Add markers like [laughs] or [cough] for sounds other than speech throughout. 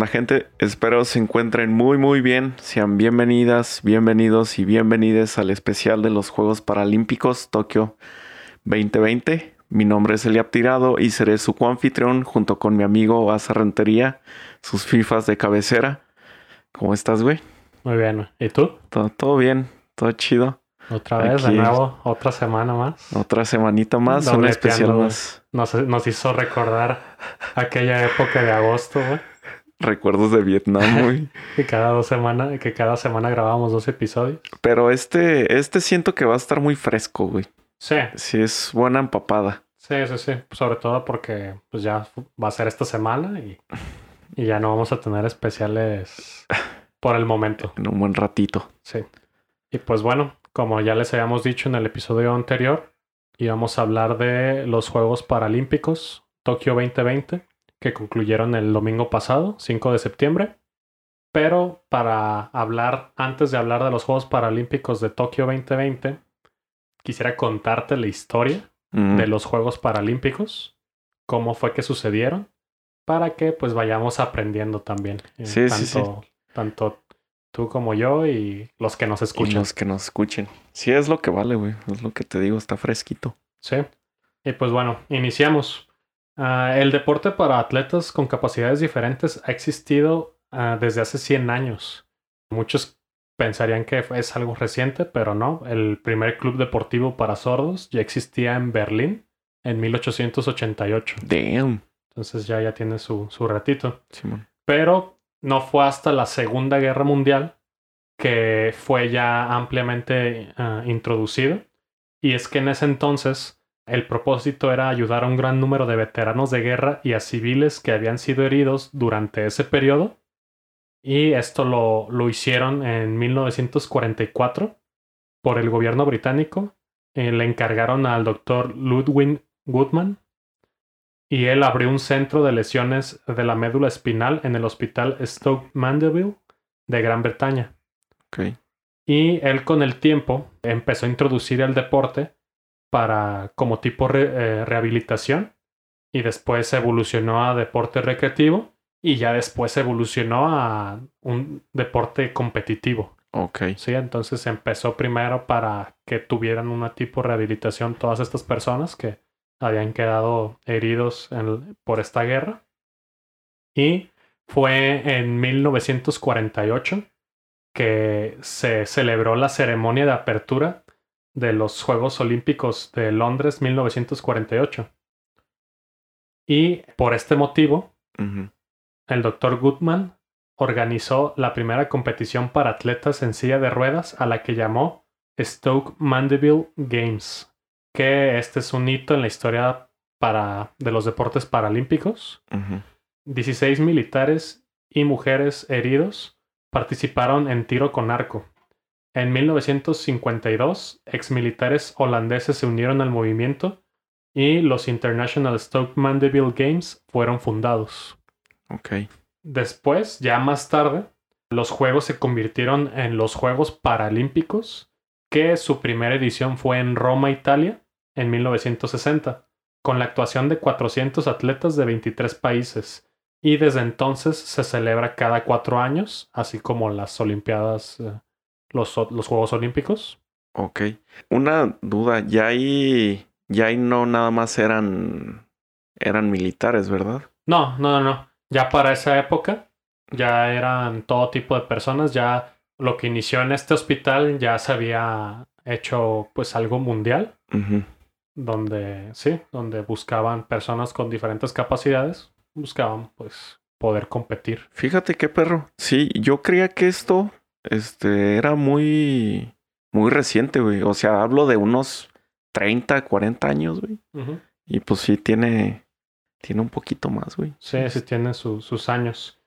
onda gente? Espero se encuentren muy muy bien. Sean bienvenidas, bienvenidos y bienvenides al especial de los Juegos Paralímpicos Tokio 2020. Mi nombre es Eliab Tirado y seré su coanfitrión junto con mi amigo Asa Rentería, sus FIFAs de cabecera. ¿Cómo estás, güey? Muy bien. ¿Y tú? Todo, todo bien, todo chido. Otra vez, de nuevo, otra semana más. Otra semanita más, un especial más. Nos, nos hizo recordar aquella época de agosto, güey. Recuerdos de Vietnam, [laughs] güey. que cada dos semanas, que cada semana grabábamos dos episodios. Pero este, este siento que va a estar muy fresco, güey. Sí. Sí, es buena empapada. Sí, sí, sí. Sobre todo porque pues ya va a ser esta semana y, y ya no vamos a tener especiales por el momento. En un buen ratito. Sí. Y pues bueno, como ya les habíamos dicho en el episodio anterior, íbamos a hablar de los Juegos Paralímpicos Tokio 2020, que concluyeron el domingo pasado, 5 de septiembre. Pero para hablar, antes de hablar de los Juegos Paralímpicos de Tokio 2020, quisiera contarte la historia de los Juegos Paralímpicos, cómo fue que sucedieron, para que pues vayamos aprendiendo también. eh, Sí, sí, tanto, tanto tú como yo y los que nos y escuchan. los que nos escuchen. Sí, es lo que vale, güey. Es lo que te digo, está fresquito. Sí. Y pues bueno, iniciamos. Ah, el deporte para atletas con capacidades diferentes ha existido ah, desde hace 100 años. Muchos pensarían que es algo reciente, pero no. El primer club deportivo para sordos ya existía en Berlín en 1888. Damn. Entonces ya, ya tiene su, su ratito. Simón. Pero no fue hasta la Segunda Guerra Mundial que fue ya ampliamente ah, introducido. Y es que en ese entonces el propósito era ayudar a un gran número de veteranos de guerra y a civiles que habían sido heridos durante ese periodo. Y esto lo, lo hicieron en 1944 por el gobierno británico. Eh, le encargaron al doctor Ludwig Goodman y él abrió un centro de lesiones de la médula espinal en el hospital Stoke Mandeville de Gran Bretaña. Ok. Y él con el tiempo empezó a introducir el deporte para como tipo re- eh, rehabilitación y después evolucionó a deporte recreativo y ya después evolucionó a un deporte competitivo. Ok. Sí, entonces empezó primero para que tuvieran una tipo de rehabilitación todas estas personas que habían quedado heridos en- por esta guerra. Y fue en 1948 que se celebró la ceremonia de apertura de los Juegos Olímpicos de Londres 1948. Y por este motivo, el Dr. Goodman organizó la primera competición para atletas en silla de ruedas a la que llamó Stoke Mandeville Games, que este es un hito en la historia para, de los deportes paralímpicos. Ujú. 16 militares y mujeres heridos participaron en tiro con arco. En 1952, exmilitares holandeses se unieron al movimiento y los International Stoke Mandeville Games fueron fundados. Ok. Después, ya más tarde, los Juegos se convirtieron en los Juegos Paralímpicos, que su primera edición fue en Roma, Italia, en 1960, con la actuación de 400 atletas de 23 países. Y desde entonces se celebra cada cuatro años, así como las Olimpiadas, eh, los, los Juegos Olímpicos. Ok. Una duda. Ya ahí. Ya ahí no nada más eran. Eran militares, ¿verdad? No, no, no, no. Ya para esa época ya eran todo tipo de personas. Ya lo que inició en este hospital ya se había hecho pues algo mundial, donde sí, donde buscaban personas con diferentes capacidades, buscaban pues poder competir. Fíjate qué perro. Sí, yo creía que esto. Este. Era muy. Muy reciente, güey. O sea, hablo de unos 30, 40 años, güey. Y pues sí tiene. Tiene un poquito más, güey. Sí, sí tiene su- sus años.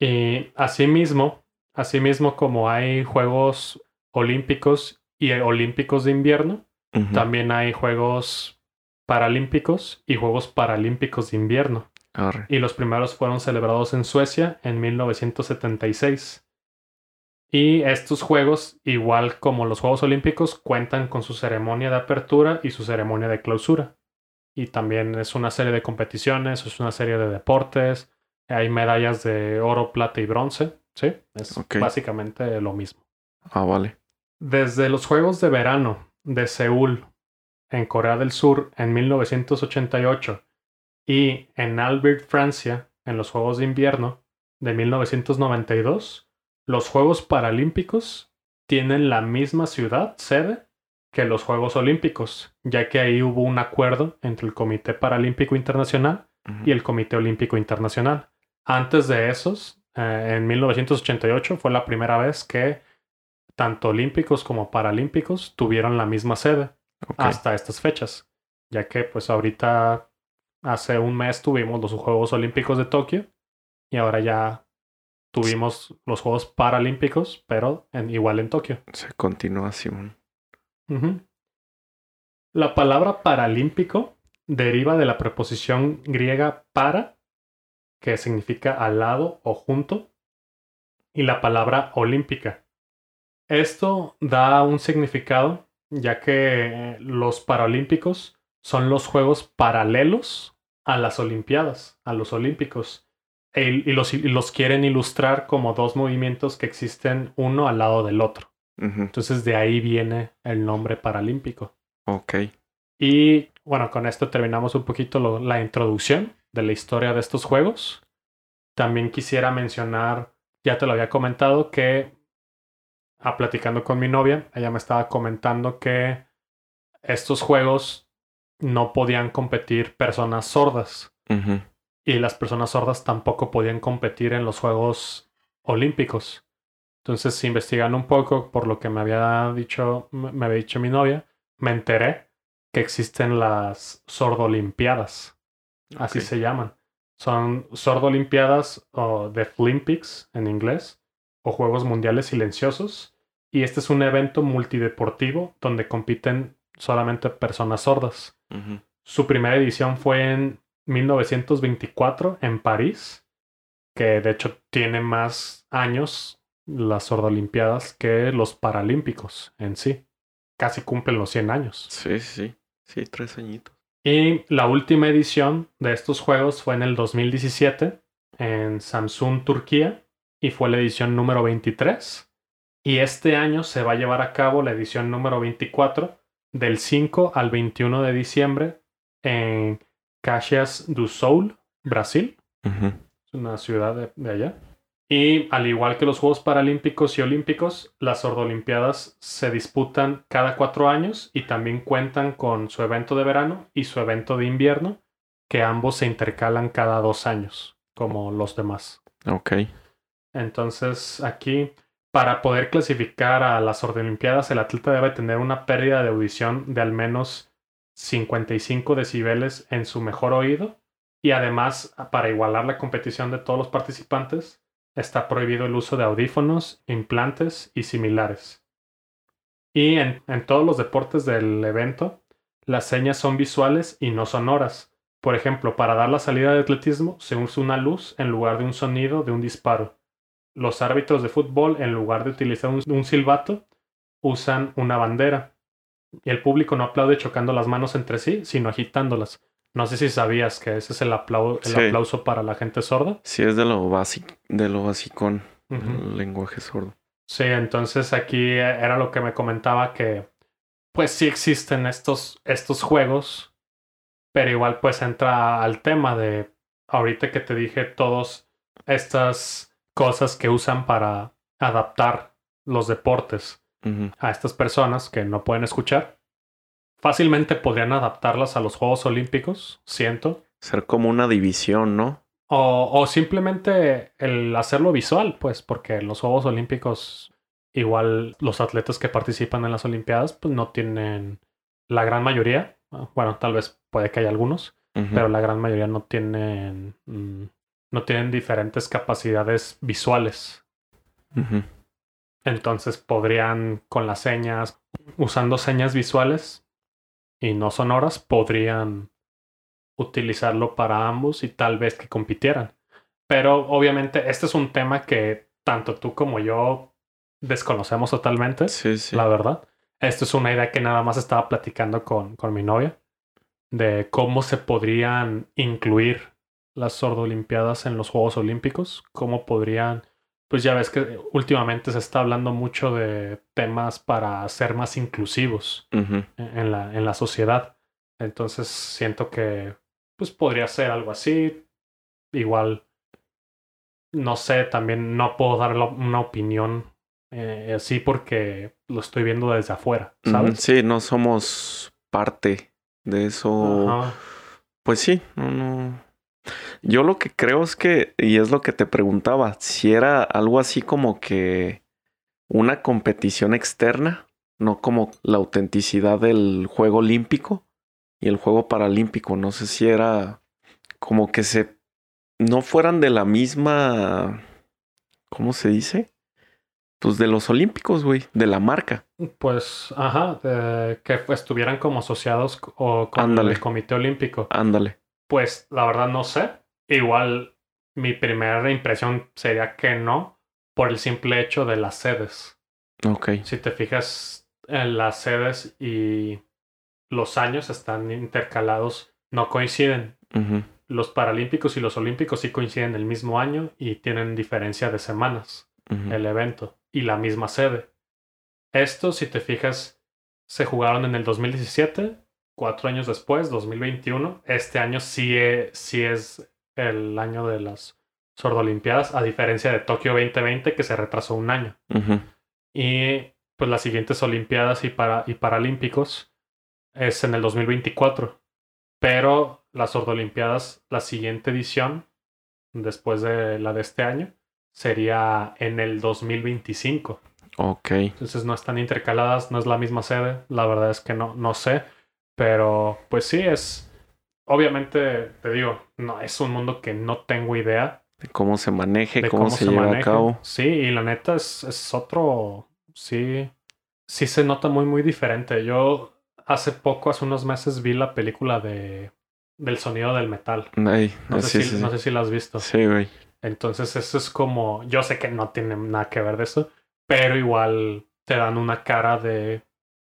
Y asimismo, asimismo como hay Juegos Olímpicos y Olímpicos de invierno, también hay Juegos Paralímpicos y Juegos Paralímpicos de invierno. Arre. Y los primeros fueron celebrados en Suecia en 1976. Y estos juegos, igual como los Juegos Olímpicos, cuentan con su ceremonia de apertura y su ceremonia de clausura. Y también es una serie de competiciones, es una serie de deportes, Hay medallas de oro, plata y bronce. Sí, es básicamente lo mismo. Ah, vale. Desde los Juegos de Verano de Seúl en Corea del Sur en 1988 y en Albert, Francia, en los Juegos de Invierno de 1992, los Juegos Paralímpicos tienen la misma ciudad, sede, que los Juegos Olímpicos, ya que ahí hubo un acuerdo entre el Comité Paralímpico Internacional y el Comité Olímpico Internacional. Antes de esos, eh, en 1988 fue la primera vez que tanto olímpicos como paralímpicos tuvieron la misma sede hasta estas fechas, ya que pues ahorita hace un mes tuvimos los Juegos Olímpicos de Tokio y ahora ya tuvimos los Juegos Paralímpicos, pero en, igual en Tokio. Se continúa Simón. La palabra paralímpico deriva de la preposición griega para, que significa al lado o junto, y la palabra olímpica. Esto da un significado ya que los Paralímpicos son los Juegos paralelos a las Olimpiadas, a los Olímpicos. Y, los, los, quieren ilustrar como dos movimientos que existen uno al lado del otro. Entonces de ahí viene el nombre paralímpico. Ok. Y bueno, con esto terminamos un poquito la introducción de la historia de estos juegos. También quisiera mencionar, ya te lo había comentado, que a platicando con mi novia, ella me estaba comentando que estos juegos no podían competir personas sordas. Y las personas sordas tampoco podían competir en los Juegos Olímpicos. Entonces, investigando un poco por lo que me había dicho, me había dicho mi novia, me enteré que existen las sordolimpiadas. Así se llaman. Son sordolimpiadas o Deaflympics en inglés o Juegos Mundiales Silenciosos. Y este es un evento multideportivo donde compiten solamente personas sordas. Su primera edición fue en 1924 en París, que de hecho tiene más años las sordolimpiadas que los paralímpicos en sí. Casi cumplen los 100 años. Sí, sí, sí, tres añitos. Y la última edición de estos juegos fue en el 2017 en Samsung, Turquía, y fue la edición número 23. Y este año se va a llevar a cabo la edición número 24 del 5 al 21 de diciembre en Caxias do Sul, Brasil. Es una ciudad de, allá. Y al igual que los Juegos Paralímpicos y Olímpicos, las Sordolimpiadas se disputan cada cuatro años y también cuentan con su evento de verano y su evento de invierno, que ambos se intercalan cada dos años, como los demás. Ok. Entonces, aquí, para poder clasificar a las Olimpiadas, el atleta debe tener una pérdida de audición de al menos 55 decibeles en su mejor oído. Y además, para igualar la competición de todos los participantes, está prohibido el uso de audífonos, implantes y similares. Y en, todos los deportes del evento, las señas son visuales y no sonoras. Por ejemplo, para dar la salida de atletismo se usa una luz en lugar de un sonido de un disparo los árbitros de fútbol, en lugar de utilizar un, silbato, usan una bandera. Y el público no aplaude chocando las manos entre sí, sino agitándolas. No sé si sabías que ese es el, aplauso para la gente sorda. Sí, es de lo, básico, de lo basicón, el lenguaje sordo. Sí, entonces aquí era lo que me comentaba que pues sí existen estos, estos juegos, pero igual pues entra al tema de ahorita que te dije todos estas cosas que usan para adaptar los deportes a estas personas que no pueden escuchar. Fácilmente podrían adaptarlas a los Juegos Olímpicos, siento. Ser como una división, ¿no? O, o simplemente el hacerlo visual, pues, porque en los Juegos Olímpicos, igual los atletas que participan en las Olimpiadas, pues no tienen la gran mayoría. Bueno, tal vez puede que haya algunos, pero la gran mayoría no tienen mm, no tienen diferentes capacidades visuales. Entonces podrían, con las señas, usando señas visuales y no sonoras, podrían utilizarlo para ambos y tal vez que compitieran. Pero obviamente este es un tema que tanto tú como yo desconocemos totalmente, sí, sí. la verdad. Esto es una idea que nada más estaba platicando con, con mi novia, de cómo se podrían incluir las sordolimpiadas en los Juegos Olímpicos, cómo podrían, pues ya ves que últimamente se está hablando mucho de temas para ser más inclusivos en la, en la sociedad. Entonces siento que pues podría ser algo así. Igual, no sé, también no puedo dar una opinión eh, así porque lo estoy viendo desde afuera. ¿sabes? Sí, no somos parte de eso. Pues sí, no, no. Yo lo que creo es que, y es lo que te preguntaba, si era algo así como que una competición externa, no como la autenticidad del juego olímpico y el juego paralímpico. No sé si era como que se no fueran de la misma, ¿cómo se dice? Pues de los olímpicos, güey, de la marca. Pues, ajá, eh, que estuvieran como asociados o con Ándale. el Comité Olímpico. Ándale. Pues la verdad no sé. Igual mi primera impresión sería que no, por el simple hecho de las sedes. Ok. Si te fijas en las sedes y los años están intercalados, no coinciden. Los Paralímpicos y los Olímpicos sí coinciden el mismo año y tienen diferencia de semanas el evento y la misma sede. Esto, si te fijas, se jugaron en el 2017, cuatro años después, 2021. Este año sí es, sí es el año de las sordolimpiadas, a diferencia de Tokio 2020, que se retrasó un año. Ujú. Y pues las siguientes Olimpiadas y, para, y Paralímpicos es en el 2024. Pero las sordolimpiadas, la siguiente edición, después de la de este año, sería en el 2025. Ok. Entonces no están intercaladas, no es la misma sede. La verdad es que no, no sé. Pero pues sí, es. Obviamente, te digo, no es un mundo que no tengo idea De cómo se maneje, de cómo, se, lleva a maneja. cabo. Sí, y la neta es, es otro. Sí. Sí se nota muy, muy diferente. Yo hace poco, hace unos meses, vi la película de del sonido del metal. Ay, No, sé, sí, si, sí, no sé si la has visto. Sí, güey. Entonces, eso es como. Yo sé que no tiene nada que ver de eso, pero igual te dan una cara de.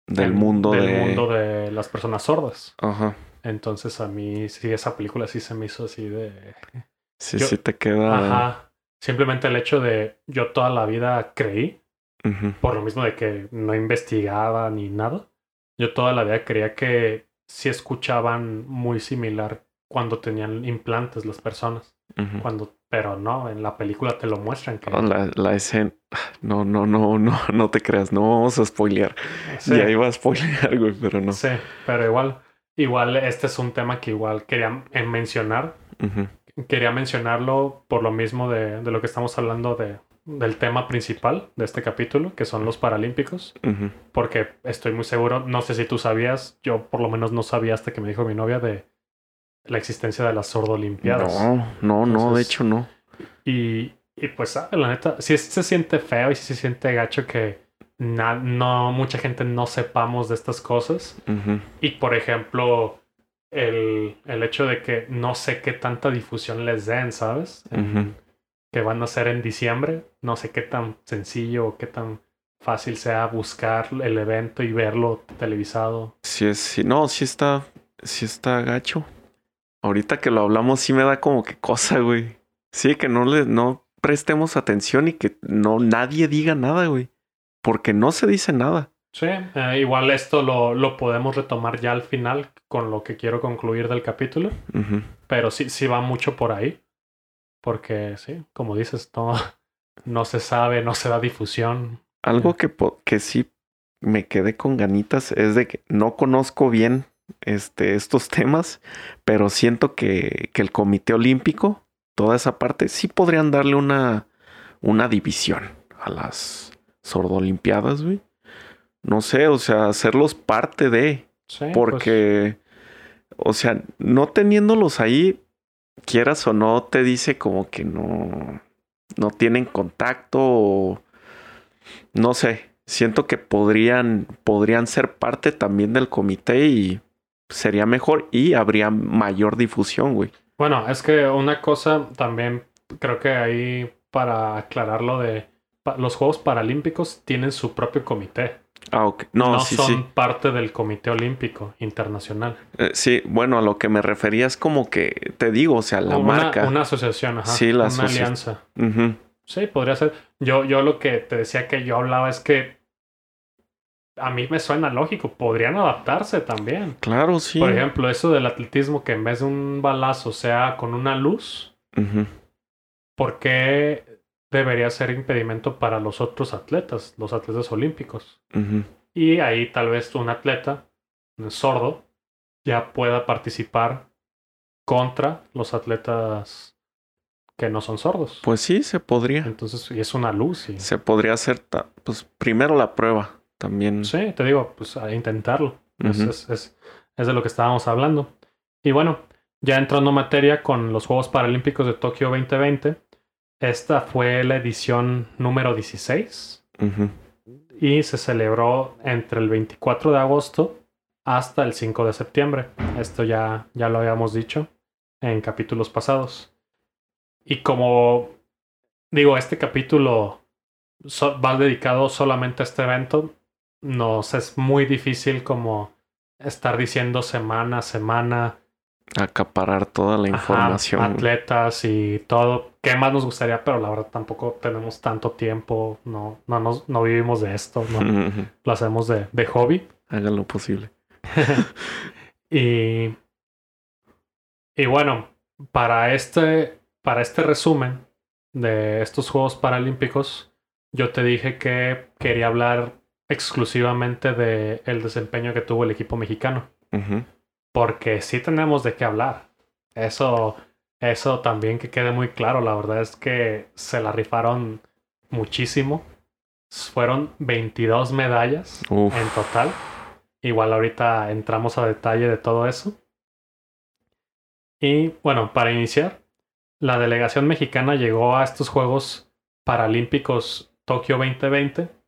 Del en- mundo del de. mundo de las personas sordas. Ajá. Entonces, a mí sí, esa película sí se me hizo así de. Sí, Yo- sí te queda. Ajá. Simplemente el hecho de yo toda la vida creí, por lo mismo de que no investigaba ni nada, yo toda la vida creía que sí escuchaban muy similar cuando tenían implantes las personas. Cuando, pero no, en la película te lo muestran que La, la escena. No, no, no, no, no te creas. No vamos a spoilear. Sí, Ya iba a spoilear, güey, pero no. sí, pero igual, igual este es un tema que igual quería mencionar. Quería mencionarlo por lo mismo de, de lo que estamos hablando de, del tema principal de este capítulo, que son los Paralímpicos. porque estoy muy seguro, no sé si tú sabías, yo por lo menos no sabía hasta que me dijo mi novia de la existencia de las sordolimpiadas. No, no, no, de hecho no. Y, y pues, ¿sabe? la neta, sí se siente feo y sí se siente gacho que na- no mucha gente no sepamos de estas cosas. Y por ejemplo, el, el hecho de que no sé qué tanta difusión les den, ¿sabes? Que van a ser en diciembre. No sé qué tan sencillo o qué tan fácil sea buscar el evento y verlo televisado. Sí, es, sí, no, sí está, sí está gacho. Ahorita que lo hablamos, sí me da como que cosa, güey. Sí, que no le, no prestemos atención y que no nadie diga nada, güey. Porque no se dice nada. Sí, eh, igual esto lo, lo podemos retomar ya al final con lo que quiero concluir del capítulo, Ujú. pero sí, sí va mucho por ahí, porque sí, como dices, no, no se sabe, no se da difusión. Algo que, po- que sí me quedé con ganitas es de que no conozco bien este, estos temas, pero siento que, que el Comité Olímpico, toda esa parte, sí podrían darle una, una división a las sordolimpiadas, güey. No sé, o sea, hacerlos parte de, Sí, pues, porque, o sea, no teniéndolos ahí, quieras o no, te dice como que no, no tienen contacto o no sé. Siento que podrían, podrían ser parte también del comité y sería mejor y habría mayor difusión, güey. Bueno, es que una cosa también creo que ahí para aclarar lo de los Juegos Paralímpicos tienen su propio comité. Ah, ok. No, no sí, son sí. parte del Comité Olímpico Internacional. Eh, sí, bueno, a lo que me refería es como que, te digo, o sea, la una, marca. Una asociación, ajá. Sí, la una alianza. Sí, podría ser. Yo, yo lo que te decía que yo hablaba es que a mí me suena lógico. Podrían adaptarse también. Claro, sí. Por ejemplo, eso del atletismo que en vez de un balazo sea con una luz, Ujú. ¿por qué debería ser impedimento para los otros atletas, los atletas olímpicos? Y ahí tal vez un atleta un sordo ya pueda participar contra los atletas que no son sordos. Pues sí, se podría. Entonces, y es una luz. Y, Se podría hacer, pues primero la prueba también. sí, te digo, pues a intentarlo. Es- es, es- es de lo que estábamos hablando. Y bueno, ya entrando en materia con los Juegos Paralímpicos de Tokio 2020, esta fue la edición número 16 Ujú. y se celebró entre el 24 de agosto hasta el 5 de septiembre. Esto ya, ya lo habíamos dicho en capítulos pasados. Y como digo, este capítulo so- va dedicado solamente a este evento, nos es muy difícil como estar diciendo semana a semana Acaparar toda la información. atletas y todo. ¿Qué más nos gustaría? Pero la verdad tampoco tenemos tanto tiempo. No, no, nos, no vivimos de esto. No, lo hacemos de, de hobby. Hagan lo posible. [laughs] y, y bueno, para este, para este resumen de estos Juegos Paralímpicos, yo te dije que quería hablar exclusivamente de el desempeño que tuvo el equipo mexicano. Porque sí tenemos de qué hablar. Eso, eso también que quede muy claro. La verdad es que se la rifaron muchísimo. Fueron 22 medallas Uf. en total. Igual ahorita entramos a detalle de todo eso. Y bueno, para iniciar, la delegación mexicana llegó a estos Juegos Paralímpicos Tokio 2020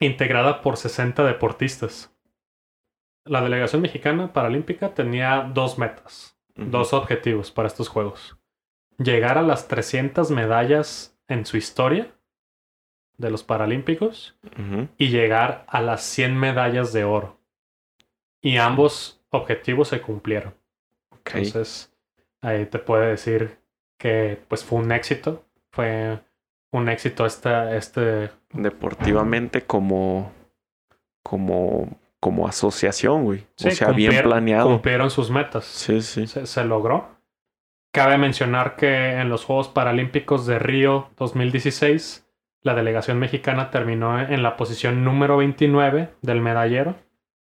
integrada por 60 deportistas. La delegación mexicana paralímpica tenía dos metas, dos objetivos para estos Juegos. Llegar a las 300 medallas en su historia de los Paralímpicos y llegar a las 100 medallas de oro. Y ambos objetivos se cumplieron. Entonces, ahí te puede decir que pues fue un éxito. Fue un éxito esta, este... Deportivamente como, como, como asociación, güey. sí, o sea, bien planeado. Cumplieron sus metas. Sí, sí. Se, se logró. Cabe mencionar que en los Juegos Paralímpicos de Río 2016, la delegación mexicana terminó en la posición número 29 del medallero,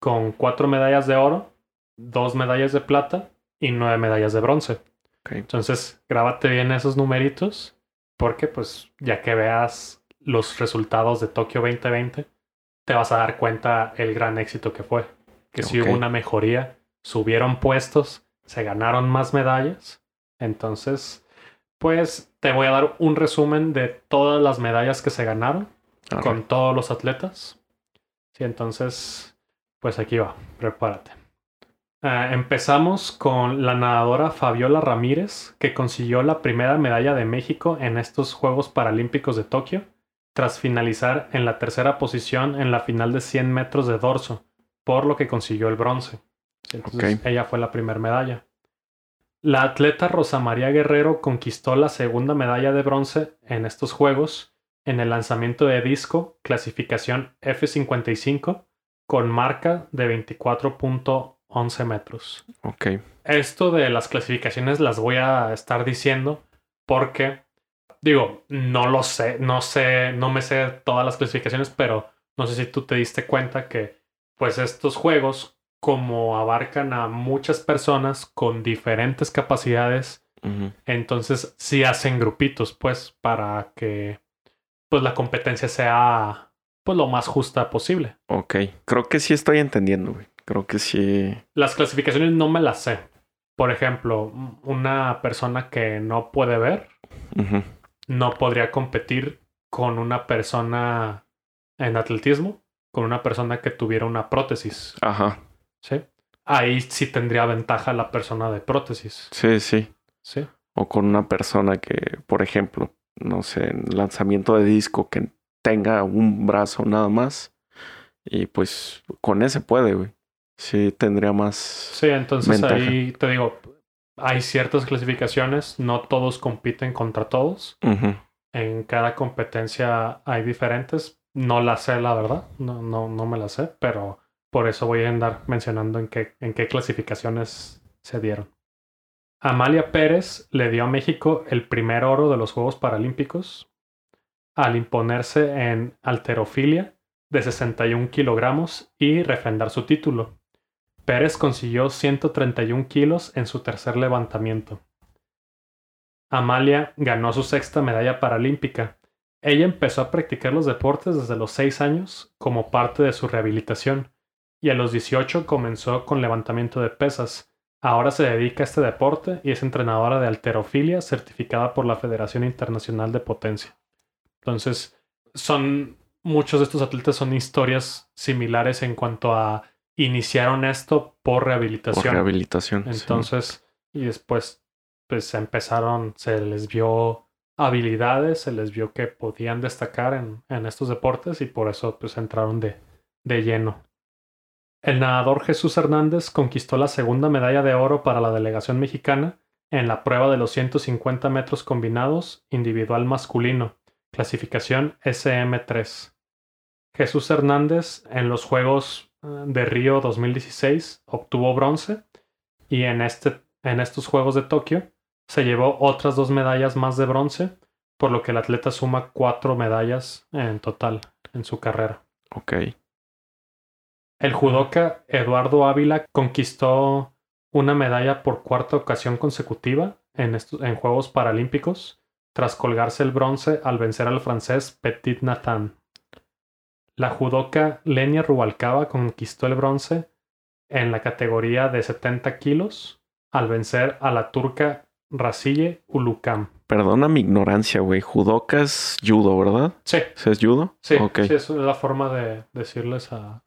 con cuatro medallas de oro, dos medallas de plata y nueve medallas de bronce. Entonces, grábate bien esos numeritos, porque pues ya que veas los resultados de Tokio 2020, te vas a dar cuenta el gran éxito que fue. Que sí Ok. hubo una mejoría, subieron puestos, se ganaron más medallas. Entonces, pues te voy a dar un resumen de todas las medallas que se ganaron con todos los atletas. Sí, entonces, pues aquí va, prepárate. Ah, empezamos con la nadadora Fabiola Ramírez, que consiguió la primera medalla de México en estos Juegos Paralímpicos de Tokio, tras finalizar en la tercera posición en la final de 100 metros de dorso, por lo que consiguió el bronce. Entonces, ella fue la primera medalla. La atleta Rosa María Guerrero conquistó la segunda medalla de bronce en estos Juegos en el lanzamiento de disco clasificación F55 con marca de 24.11 metros. Ok. Esto de las clasificaciones las voy a estar diciendo porque, digo, no lo sé, no sé, no me sé todas las clasificaciones, pero no sé si tú te diste cuenta que, pues, estos juegos, como abarcan a muchas personas con diferentes capacidades, entonces sí hacen grupitos, pues, para que, pues, la competencia sea, pues, lo más justa posible. Ok. Creo que sí estoy entendiendo, güey. Creo que sí. Las clasificaciones no me las sé. Por ejemplo, una persona que no puede ver Ujú. no podría competir con una persona en atletismo, con una persona que tuviera una prótesis. Ajá. ¿sí? Ahí sí tendría ventaja la persona de prótesis. Sí, sí. ¿sí? O con una persona que, por ejemplo, no sé, en lanzamiento de disco que tenga un brazo nada más Y pues con ese puede, güey. Sí, tendría más. Sí, entonces Ventaja. ahí te digo, hay ciertas clasificaciones, no todos compiten contra todos. En cada competencia hay diferentes. No la sé, la verdad. No, no, no me la sé, pero por eso voy a andar mencionando en qué, en qué clasificaciones se dieron. Amalia Pérez le dio a México el primer oro de los Juegos Paralímpicos al imponerse en alterofilia de 61 kilogramos y refrendar su título. Pérez consiguió 131 kilos en su tercer levantamiento. Amalia ganó su sexta medalla paralímpica. Ella empezó a practicar los deportes desde los 6 años como parte de su rehabilitación y a los 18 comenzó con levantamiento de pesas. Ahora se dedica a este deporte y es entrenadora de alterofilia certificada por la Federación Internacional de Potencia. Entonces, son muchos de estos atletas son historias similares en cuanto a iniciaron esto por Por rehabilitación. rehabilitación. sí. Entonces, y después, pues empezaron, se les vio habilidades, se les vio que podían destacar en, en estos deportes y por eso pues entraron de, de lleno. El nadador Jesús Hernández conquistó la segunda medalla de oro para la delegación mexicana en la prueba de los 150 metros combinados individual masculino, clasificación SM3. Jesús Hernández en los Juegos de Río 2016 obtuvo bronce y en, este, en estos Juegos de Tokio se llevó otras dos medallas más de bronce, por lo que el atleta suma cuatro medallas en total en su carrera. Ok. El judoka Eduardo Ávila conquistó una medalla por cuarta ocasión consecutiva en, estos, en Juegos Paralímpicos, tras colgarse el bronce al vencer al francés Petit Nathan. La judoka Lenia Rubalcaba conquistó el bronce en la categoría de 70 kilos al vencer a la turca Rasille Ulukam. Perdona mi ignorancia, güey. Judoka es judo, ¿verdad? Sí, ¿Sí es judo? sí, Ok. sí, es la forma de decirles a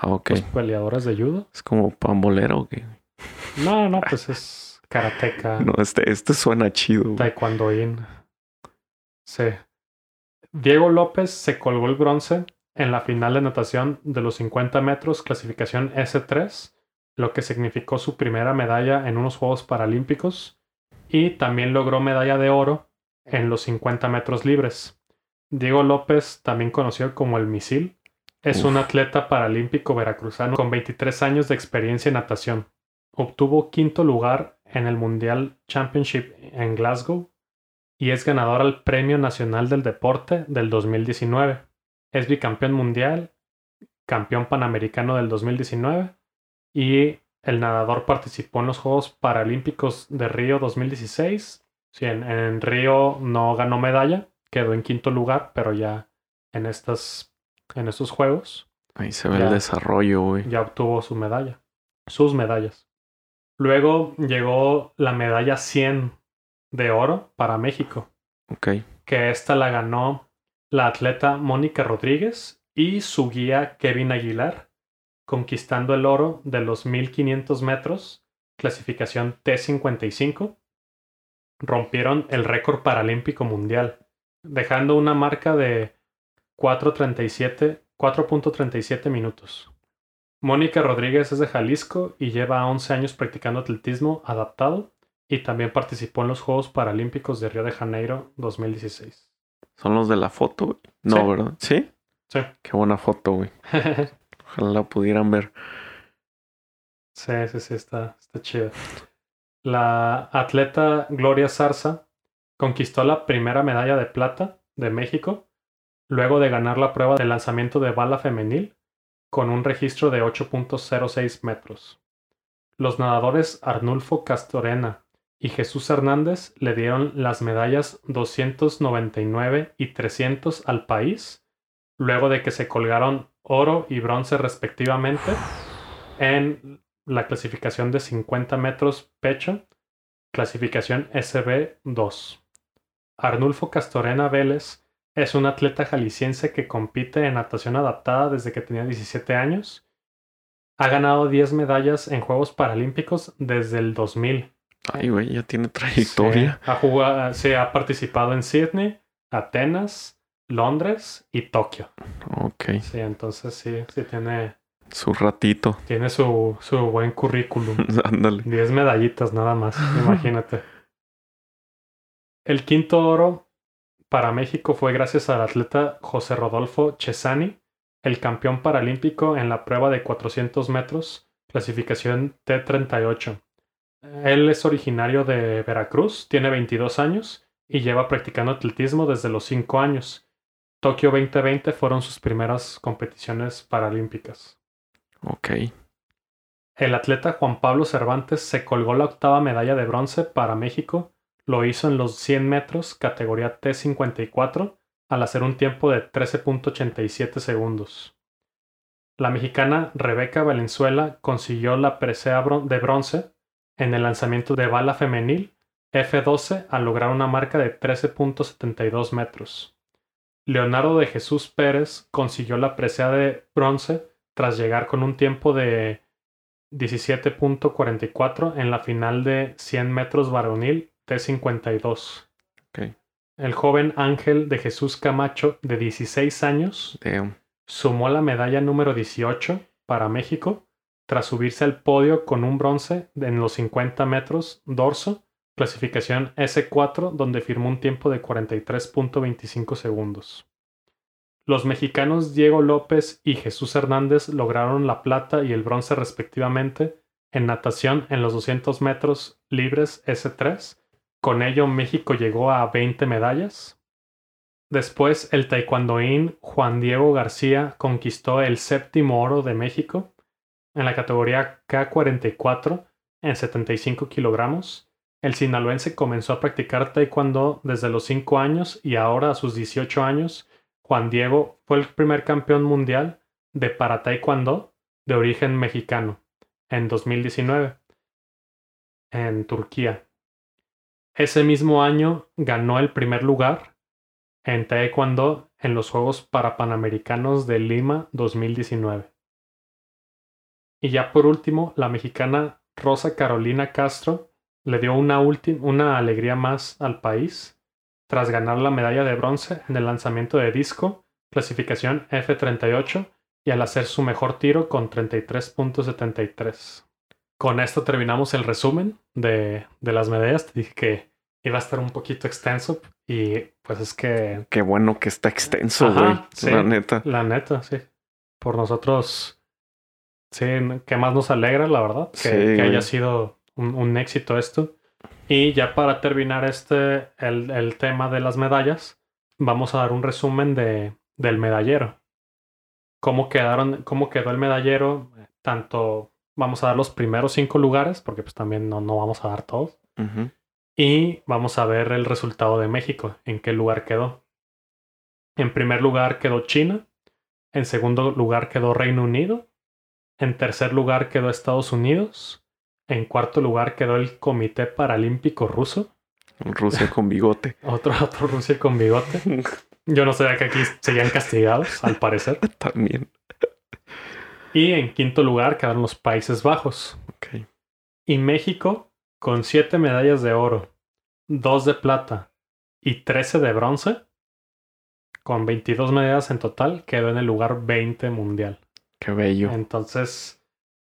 Ah, los peleadores de judo. Es como pambolero, ¿o qué? No, no, pues es karateca. [laughs] No, este, este suena chido. güey. Taekwondoín. Sí. Diego López se colgó el bronce en la final de natación de los 50 metros, clasificación S3, lo que significó su primera medalla en unos Juegos Paralímpicos, y también logró medalla de oro en los 50 metros libres. Diego López, también conocido como el Misil, es Uf. un atleta paralímpico veracruzano con 23 años de experiencia en natación. Obtuvo quinto lugar en el Mundial Championship en Glasgow y es ganador al Premio Nacional del Deporte del 2019. Es bicampeón mundial, campeón panamericano del 2019 y el nadador participó en los Juegos Paralímpicos de Río 2016. Sí, en, en Río no ganó medalla, quedó en quinto lugar, pero ya en, estas, en estos Juegos Ahí se ve Ya. el desarrollo, güey. ya obtuvo su medalla, sus medallas. Luego llegó la medalla 100 de oro para México, Ok. que esta la ganó la atleta Mónica Rodríguez y su guía Kevin Aguilar, conquistando el oro de los 1500 metros, clasificación T55. Rompieron el récord paralímpico mundial, dejando una marca de 4.37 4.37 minutos. Mónica Rodríguez es de Jalisco y lleva 11 años practicando atletismo adaptado y también participó en los Juegos Paralímpicos de Río de Janeiro 2016. Son los de la foto, güey. No, Sí. ¿verdad? ¿Sí? Sí. Qué buena foto, güey. [laughs] Ojalá la pudieran ver. sí, sí, sí, está, está chido. La atleta Gloria Zarza conquistó la primera medalla de plata de México luego de ganar la prueba de lanzamiento de bala femenil con un registro de 8.06 metros. Los nadadores Arnulfo Castorena y Jesús Hernández le dieron las medallas 299 y 300 al país, luego de que se colgaron oro y bronce respectivamente en la clasificación de 50 metros pecho, clasificación SB2. Arnulfo Castorena Vélez es un atleta jalisciense que compite en natación adaptada desde que tenía 17 años. Ha ganado 10 medallas en Juegos Paralímpicos desde el 2000. Ay, güey, ya tiene trayectoria. Sí, ha, jugado, sí, ha participado en Sydney, Atenas, Londres y Tokio. Ok. Sí, entonces sí, sí tiene, Su ratito. tiene su, su buen currículum. [laughs] Ándale. 10 medallitas nada más, imagínate. El quinto oro para México fue gracias al atleta José Rodolfo Chesani, el campeón paralímpico en la prueba de 400 metros, clasificación T38. Él es originario de Veracruz, tiene 22 años y lleva practicando atletismo desde los 5 años. Tokio 2020 fueron sus primeras competiciones paralímpicas. Ok. El atleta Juan Pablo Cervantes se colgó la octava medalla de bronce para México. Lo hizo en los 100 metros, categoría T54, al hacer un tiempo de 13.87 segundos. La mexicana Rebeca Valenzuela consiguió la presea de bronce en el lanzamiento de bala femenil F12 al lograr una marca de 13.72 metros. Leonardo de Jesús Pérez consiguió la presea de bronce tras llegar con un tiempo de 17.44 en la final de 100 metros varonil T52. Ok. El joven Ángel de Jesús Camacho, de 16 años, Damn. sumó la medalla número 18 para México tras subirse al podio con un bronce en los 50 metros dorso, clasificación S4, donde firmó un tiempo de 43.25 segundos. Los mexicanos Diego López y Jesús Hernández lograron la plata y el bronce respectivamente en natación en los 200 metros libres S3. Con ello México llegó a 20 medallas. Después el taekwondoín Juan Diego García conquistó el séptimo oro de México en la categoría K44 en 75 kilogramos. El sinaloense comenzó a practicar taekwondo desde los 5 años y ahora a sus 18 años Juan Diego fue el primer campeón mundial de para taekwondo de origen mexicano en 2019 en Turquía. Ese mismo año ganó el primer lugar en taekwondo en los Juegos Parapanamericanos de Lima 2019. Y ya por último, la mexicana Rosa Carolina Castro le dio una, una alegría más al país tras ganar la medalla de bronce en el lanzamiento de disco, clasificación F38, y al hacer su mejor tiro con 33.73. Con esto terminamos el resumen de, de las medallas. Te dije que iba a estar un poquito extenso y pues es que Qué bueno que está extenso, güey. sí. La neta. la neta, sí. Por nosotros, sí, que más nos alegra, la verdad, que, Sí, que güey. haya sido un, un éxito esto. Y ya para terminar este, el, el tema de las medallas, vamos a dar un resumen de, del medallero. Cómo quedaron, cómo quedó el medallero, tanto vamos a dar los primeros cinco lugares, porque pues también no, no vamos a dar todos. Y vamos a ver el resultado de México, en qué lugar quedó. En primer lugar quedó China, en segundo lugar quedó Reino Unido, en tercer lugar quedó Estados Unidos, en cuarto lugar quedó el Comité Paralímpico Ruso, Rusia con bigote. [laughs] otro, otro Rusia con bigote. Yo no sabía que aquí seguían castigados, al parecer. [laughs] También. Y en quinto lugar quedaron los Países Bajos. Ok. Y México, con 7 medallas de oro, 2 de plata y 13 de bronce, con 22 medallas en total, quedó en el lugar 20 mundial. Qué bello. Entonces,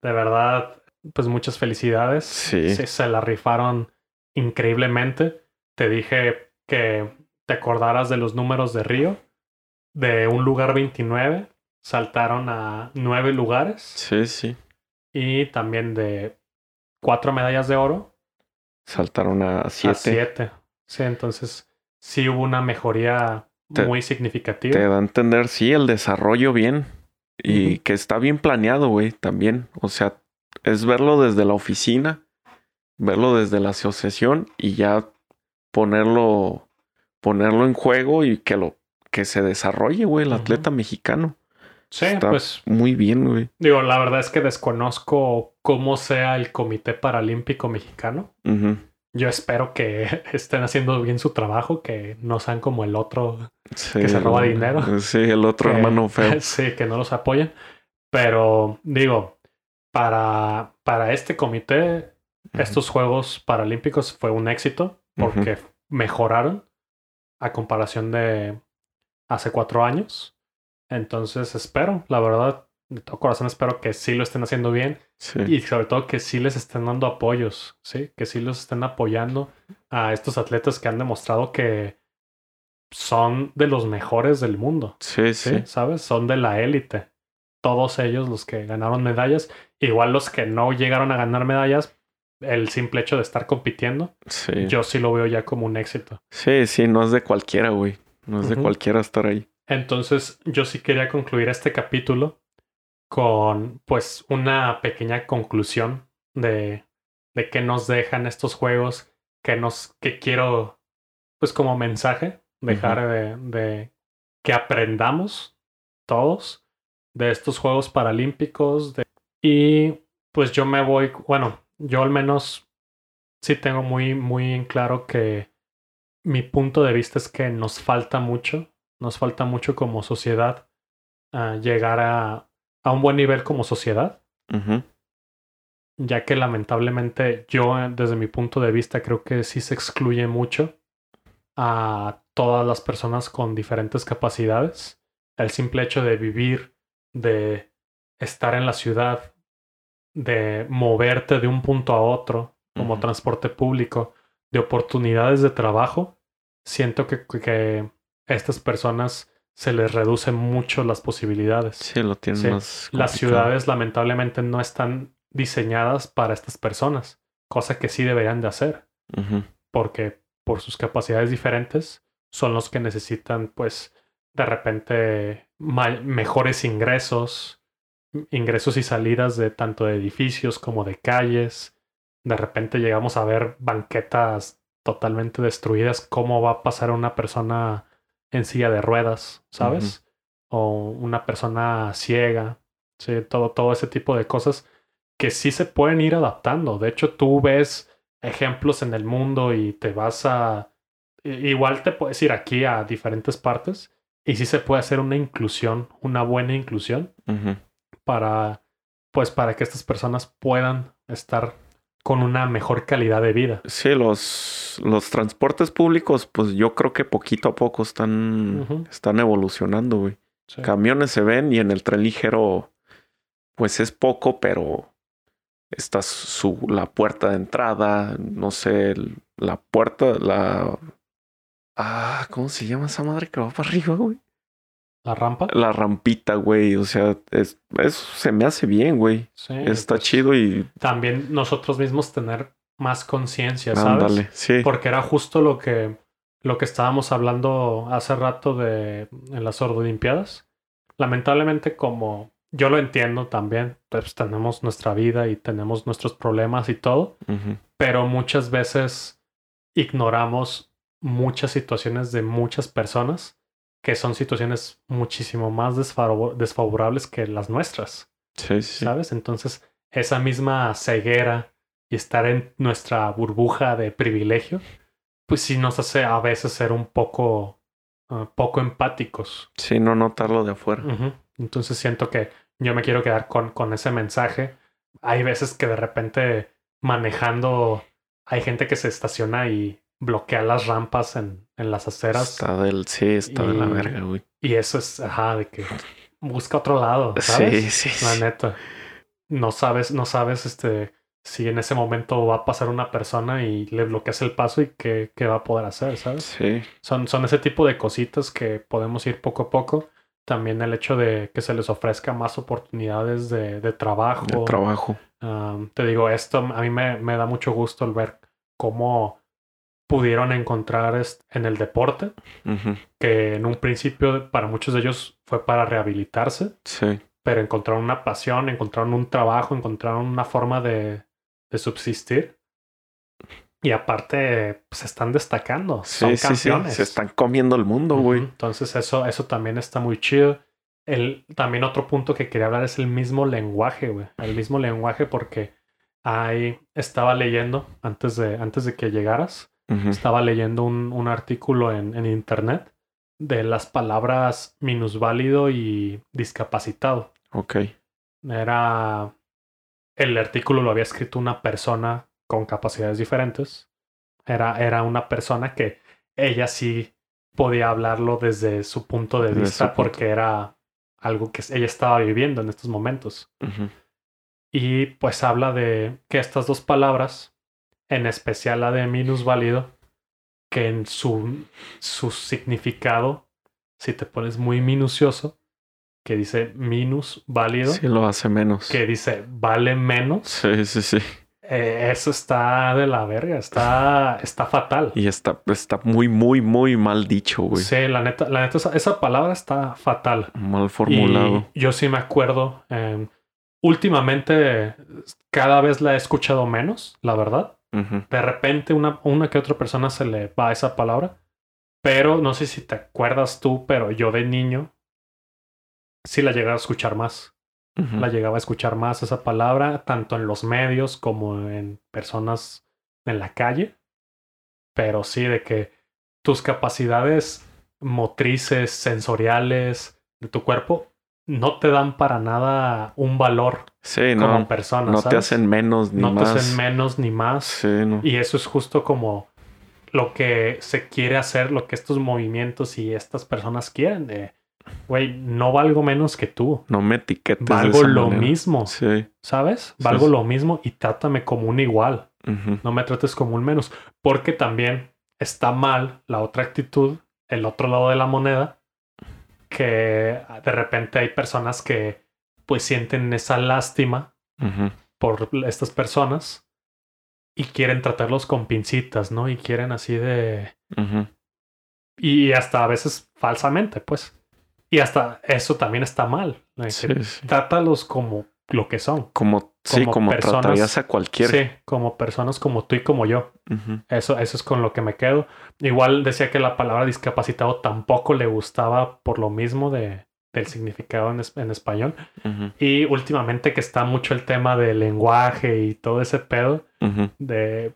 de verdad, pues muchas felicidades. Sí. Se, se la rifaron increíblemente. Te dije que te acordaras de los números de Río. De un lugar 29, saltaron a 9 lugares Sí, sí. y también de cuatro medallas de oro Saltaron a a siete. siete. Sí, entonces sí hubo una mejoría Te- muy significativa. Te da a entender, sí, el desarrollo bien. Y que está bien planeado, güey, también. O sea, es verlo desde la oficina, verlo desde la asociación y ya ponerlo, ponerlo en juego y que lo, que se desarrolle, güey, el atleta mexicano. sí, está- pues Muy bien, güey. digo, la verdad es que desconozco cómo sea el Comité Paralímpico Mexicano. Yo espero que [laughs] estén haciendo bien su trabajo, que no sean como el otro Sí, Que se roba el- dinero. Sí, el otro que- hermano feo. [laughs] sí, que no los apoyen. Pero digo, para, para este comité, estos Juegos Paralímpicos fue un éxito porque mejoraron a comparación de hace cuatro años. Entonces espero, la verdad, de todo corazón espero que sí lo estén haciendo bien Sí. y sobre todo que sí les estén dando apoyos, ¿sí? Que sí los estén apoyando a estos atletas que han demostrado que son de los mejores del mundo, Sí, ¿sí? sí. ¿Sabes? Son de la élite. Todos ellos los que ganaron medallas, igual los que no llegaron a ganar medallas, el simple hecho de estar compitiendo, Sí. yo sí lo veo ya como un éxito. Sí, sí, no es de cualquiera, güey. No es de cualquiera estar ahí. Entonces, yo sí quería concluir este capítulo con, pues, una pequeña conclusión de, de qué nos dejan estos juegos, que nos, que quiero, pues, como mensaje, dejar de, de que aprendamos todos de estos Juegos Paralímpicos. de- y, pues, yo me voy, bueno, yo al menos sí tengo muy, muy en claro que mi punto de vista es que nos falta mucho, nos falta mucho como sociedad ah, llegar a, a un buen nivel como sociedad, ya que lamentablemente yo eh, desde mi punto de vista creo que sí se excluye mucho a todas las personas con diferentes capacidades. El simple hecho de vivir, de estar en la ciudad, de moverte de un punto a otro como transporte público, de oportunidades de trabajo, siento que, que estas personas se les reducen mucho las posibilidades. Sí, lo tienen Sí. más. Las ciudades lamentablemente no están diseñadas para estas personas, cosa que sí deberían de hacer, porque por sus capacidades diferentes son los que necesitan, pues, de repente mejores ingresos, ingresos y salidas de tanto de edificios como de calles. De repente llegamos a ver banquetas totalmente destruidas. ¿Cómo va a pasar una persona en silla de ruedas, sabes? O una persona ciega. Sí, todo, todo ese tipo de cosas que sí se pueden ir adaptando. De hecho, tú ves ejemplos en el mundo y te vas a... Igual te puedes ir aquí a diferentes partes y sí se puede hacer una inclusión, una buena inclusión para, pues, para que estas personas puedan estar con una mejor calidad de vida. Sí, los, los transportes públicos, pues yo creo que poquito a poco están, están evolucionando, güey. Sí. Camiones se ven y en el tren ligero, pues es poco, pero está su, la puerta de entrada, no sé, la puerta, la... Ah, ¿cómo se llama esa madre que va para arriba, güey? La rampa. La rampita, güey. O sea, es, eso se me hace bien, güey. Sí, Está pues, chido y También nosotros mismos tener más conciencia, ¿sabes? ándale. Sí. Porque era justo lo que, lo que estábamos hablando hace rato de en las Olimpiadas. Lamentablemente, como yo lo entiendo también, pues tenemos nuestra vida y tenemos nuestros problemas y todo, pero muchas veces ignoramos muchas situaciones de muchas personas que son situaciones muchísimo más desfavo- desfavorables que las nuestras. Sí, sí. ¿sabes? Entonces, esa misma ceguera y estar en nuestra burbuja de privilegio, pues sí nos hace a veces ser un poco, ah, poco empáticos. Sí, no notarlo de afuera. Entonces siento que yo me quiero quedar con, con ese mensaje. Hay veces que de repente manejando hay gente que se estaciona y bloquea las rampas en, en las aceras. Está del, sí, está de la Y- verga, güey. Y eso es, ajá, de que busca otro lado, ¿sabes? Sí, sí, La neta. No sabes, no sabes este si en ese momento va a pasar una persona y le bloqueas el paso y qué, qué va a poder hacer, ¿sabes? Sí, Son, son ese tipo de cositas que podemos ir poco a poco. También el hecho de que se les ofrezca más oportunidades de, de trabajo. de trabajo. Um, te digo, esto a mí me, me da mucho gusto el ver cómo pudieron encontrar en el deporte, que en un principio para muchos de ellos fue para rehabilitarse, Sí, pero encontraron una pasión, encontraron un trabajo, encontraron una forma de, de subsistir. Y aparte, se están destacando. sí, son sí, sí. campeones. Se están comiendo el mundo, güey. Entonces, eso, eso también está muy chido. El, también otro punto que quería hablar es el mismo lenguaje, güey. El mismo lenguaje, porque ahí estaba leyendo antes de, antes de que llegaras. Estaba leyendo un, un artículo en, en internet de las palabras minusválido y discapacitado. Ok. Era. El artículo lo había escrito una persona con capacidades diferentes. Era, era una persona que ella sí podía hablarlo desde su punto de Desde vista punto. porque era algo que ella estaba viviendo en estos momentos. Y pues habla de que estas dos palabras, en especial la de minusválido, que en su, su significado, si te pones muy minucioso, que dice minus válido, Sí, lo hace menos. que dice vale menos, Sí, sí, sí. eh, eso está de la verga, está, está fatal. Y está, está muy, muy, muy mal dicho, güey. Sí, la neta, la neta, esa, esa palabra está fatal. Mal formulado. Y yo sí me acuerdo. eh, últimamente, cada vez la he escuchado menos, la verdad. De repente, una, una que otra persona se le va esa palabra. Pero no sé si te acuerdas tú, pero yo de niño sí la llegaba a escuchar más. La llegaba a escuchar más esa palabra, tanto en los medios como en personas en la calle. Pero sí, de que tus capacidades motrices, sensoriales de tu cuerpo no te dan para nada un valor Sí, como no. persona. No te hacen menos ni no más. te hacen menos ni más. Sí, no. Y eso es justo como lo que se quiere hacer, lo que estos movimientos y estas personas quieren. De, güey, no valgo menos que tú. No me etiquetes. de Valgo esa lo manera. mismo, Sí. ¿sabes? Valgo sí. lo mismo y trátame como un igual. No me trates como un menos. Porque también está mal la otra actitud, el otro lado de la moneda, que de repente hay personas que pues sienten esa lástima por estas personas y quieren tratarlos con pincitas, ¿no? Y quieren así de... Y hasta a veces falsamente, pues. Y hasta eso también está mal. Sí, sí. Trátalos como lo que son. Como, sí, Como como personas- tratarías a cualquier. Sí, como personas como tú y como yo. Eso, eso es con lo que me quedo. Igual decía que la palabra discapacitado tampoco le gustaba por lo mismo de, del significado en, es- en español. Y últimamente que está mucho el tema del lenguaje y todo ese pedo, de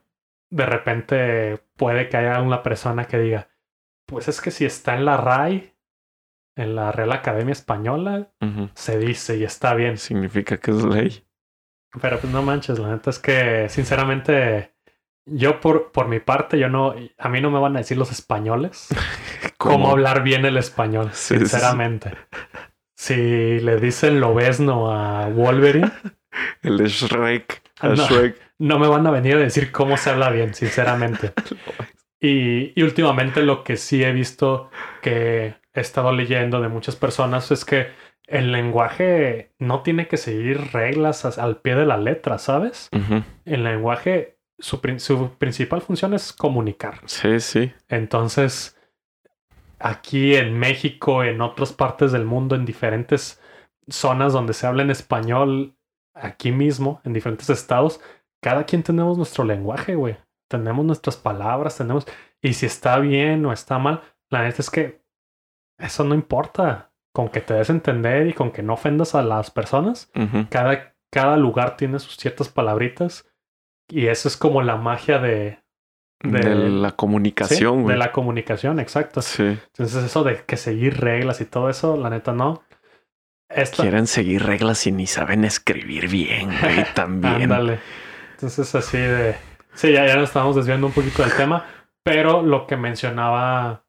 de repente puede que haya una persona que diga, pues es que si está en la RAI, en la Real Academia Española, se dice y está bien. Significa que es ley. Pero pues no manches, la neta es que sinceramente yo por, por mi parte, yo no, a mí no me van a decir los españoles [laughs] cómo, ¿Cómo? hablar bien el español, Sí, sí, sí. sinceramente. Si le dicen lobesno a Wolverine, [laughs] El Shrek. No. Shrek. [laughs] no me van a venir a decir cómo se habla bien, sinceramente. Y, y últimamente lo que sí he visto que he estado leyendo de muchas personas es que el lenguaje no tiene que seguir reglas as- al pie de la letra, ¿sabes? El lenguaje, su, su principal función es comunicar. Sí, sí. Entonces, aquí en México, en otras partes del mundo, en diferentes zonas donde se habla en español, aquí mismo, en diferentes estados, cada quien tenemos nuestro lenguaje, güey. Tenemos nuestras palabras, tenemos... Y si está bien o está mal, la neta es que eso no importa. Con que te des a entender y con que no ofendas a las personas, cada, cada lugar tiene sus ciertas palabritas. Y eso es como la magia de... De, de- la comunicación, de la comunicación, exacto. Sí. Entonces eso de que seguir reglas y todo eso, la neta no. Esta, Quieren seguir reglas y ni saben escribir bien, güey, [laughs] también. ándale. Entonces así de... Sí, ya, ya nos estamos desviando un poquito del tema, pero lo que mencionaba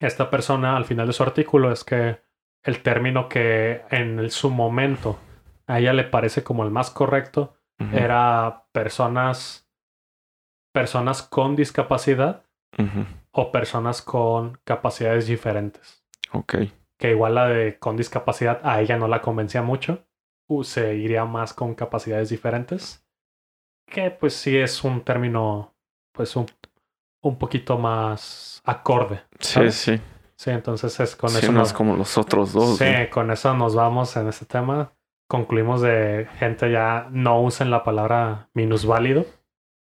esta persona al final de su artículo es que el término que en su momento a ella le parece como el más correcto era personas personas con discapacidad o personas con capacidades diferentes. Ok. que igual la de con discapacidad a ella no la convencía mucho. Uh, se iría más con capacidades diferentes. Que pues sí es un término pues un, un poquito más acorde. Sí. Sí, entonces es con Sí, eso no nos, es como los otros dos. sí, con eso nos vamos en este tema. Concluimos de gente ya no usen la palabra minusválido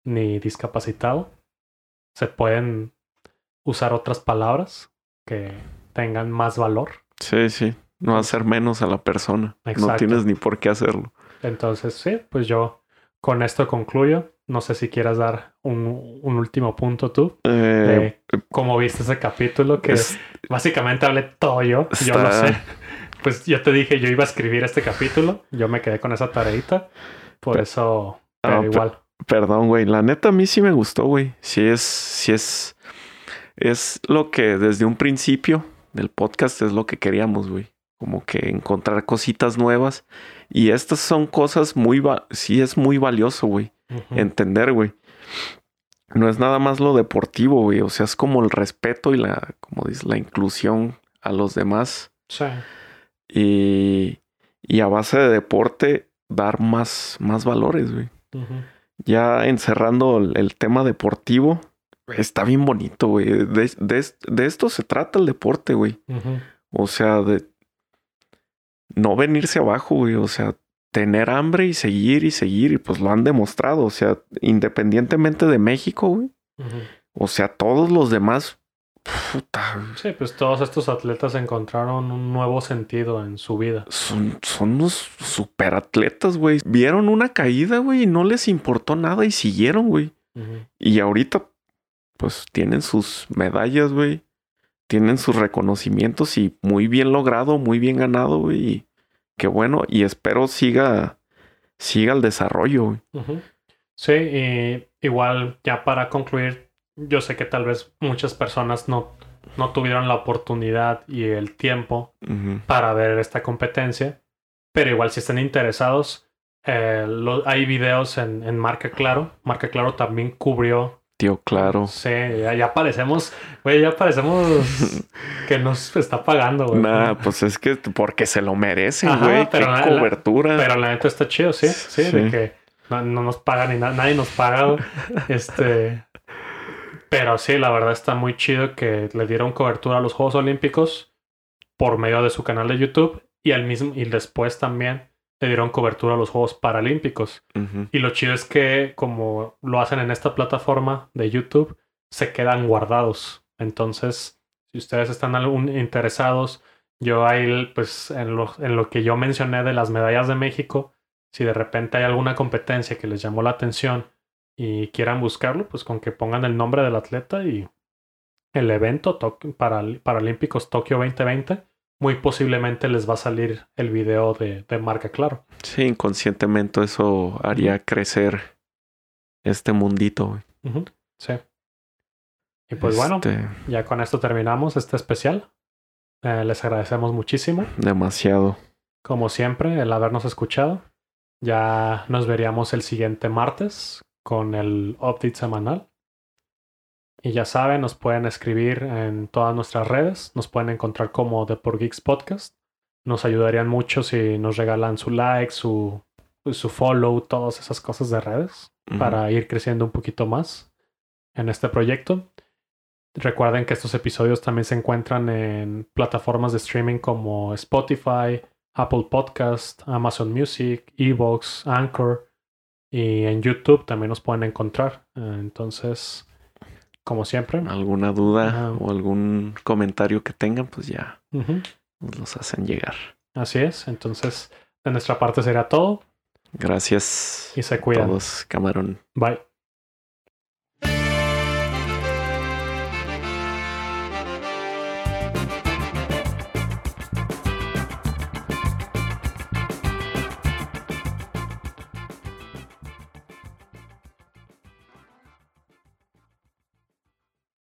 ni discapacitado. Se pueden usar otras palabras que tengan más valor. Sí, sí. No hacer menos a la persona. No Exacto. tienes ni por qué hacerlo. Entonces, sí, pues yo con esto concluyo. No sé si quieras dar un, un último punto tú Eh, de cómo viste ese capítulo, que es- básicamente hablé todo yo, yo lo sé. Pues yo te dije, yo iba a escribir este capítulo, yo me quedé con esa tareita, por Pe- eso, Ah, pero pe- igual. Perdón, güey. La neta a mí sí me gustó, güey. Sí es, sí es. es lo que desde un principio del podcast es lo que queríamos, güey. Como que encontrar cositas nuevas. Y estas son cosas muy, sí es muy valioso, güey. Entender, güey. No es nada más lo deportivo, güey. O sea, es como el respeto y la, como dice, la inclusión a los demás. Sí. Y, y a base de deporte, dar más, más valores, güey. Ya encerrando el, tema deportivo, está bien bonito, güey. De, de, esto se trata el deporte, güey. O sea, de no venirse abajo, güey. O sea, tener hambre y seguir y seguir. Y pues lo han demostrado. O sea, independientemente de México, güey. O sea, todos los demás Puta. Sí, pues todos estos atletas encontraron un nuevo sentido en su vida. Son, son unos super atletas, güey. Vieron una caída, güey, y no les importó nada y siguieron, güey. Y ahorita, pues tienen sus medallas, güey. Tienen sus reconocimientos y muy bien logrado, muy bien ganado, güey. Qué bueno. Y espero siga, siga el desarrollo. Sí, y igual ya para concluir, yo sé que tal vez muchas personas no, no tuvieron la oportunidad y el tiempo para ver esta competencia, pero igual si están interesados, eh, hay videos en, Marca Claro. Marca Claro también cubrió. Tío, claro. Sí, ya, parecemos, güey, ya parecemos [laughs] que nos está pagando, güey. Nah, pues es que porque se lo merecen, güey. Qué cobertura. pero la neta está chido, sí, sí, de que no, nos pagan ni nadie nos paga, [laughs] este, pero sí, la verdad está muy chido que le dieron cobertura a los Juegos Olímpicos por medio de su canal de YouTube y al mismo y después también le dieron cobertura a los Juegos Paralímpicos. Y lo chido es que como lo hacen en esta plataforma de YouTube, se quedan guardados. Entonces, si ustedes están interesados, yo ahí, pues en lo, en lo que yo mencioné de las medallas de México, si de repente hay alguna competencia que les llamó la atención y quieran buscarlo, pues con que pongan el nombre del atleta y el evento para Paralímpicos Tokio 2020, muy posiblemente les va a salir el video de, marca claro. Sí, inconscientemente eso haría crecer este mundito. Sí. Y pues bueno, este ya con esto terminamos este especial. Eh, les agradecemos muchísimo. Demasiado. Como siempre, el habernos escuchado. Ya nos veríamos el siguiente martes con el update semanal. Y ya saben, nos pueden escribir en todas nuestras redes. Nos pueden encontrar como The Por Geeks Podcast. Nos ayudarían mucho si nos regalan su like, su, su follow, todas esas cosas de redes para ir creciendo un poquito más en este proyecto. Recuerden que estos episodios también se encuentran en plataformas de streaming como Spotify, Apple Podcast, Amazon Music, Evox, Anchor y en YouTube también nos pueden encontrar. Entonces, como siempre. ¿Alguna duda o algún comentario que tengan? Pues ya nos los hacen llegar. Así es. Entonces, de nuestra parte sería todo. Gracias. Y se cuidan. Todos, camarón. Bye.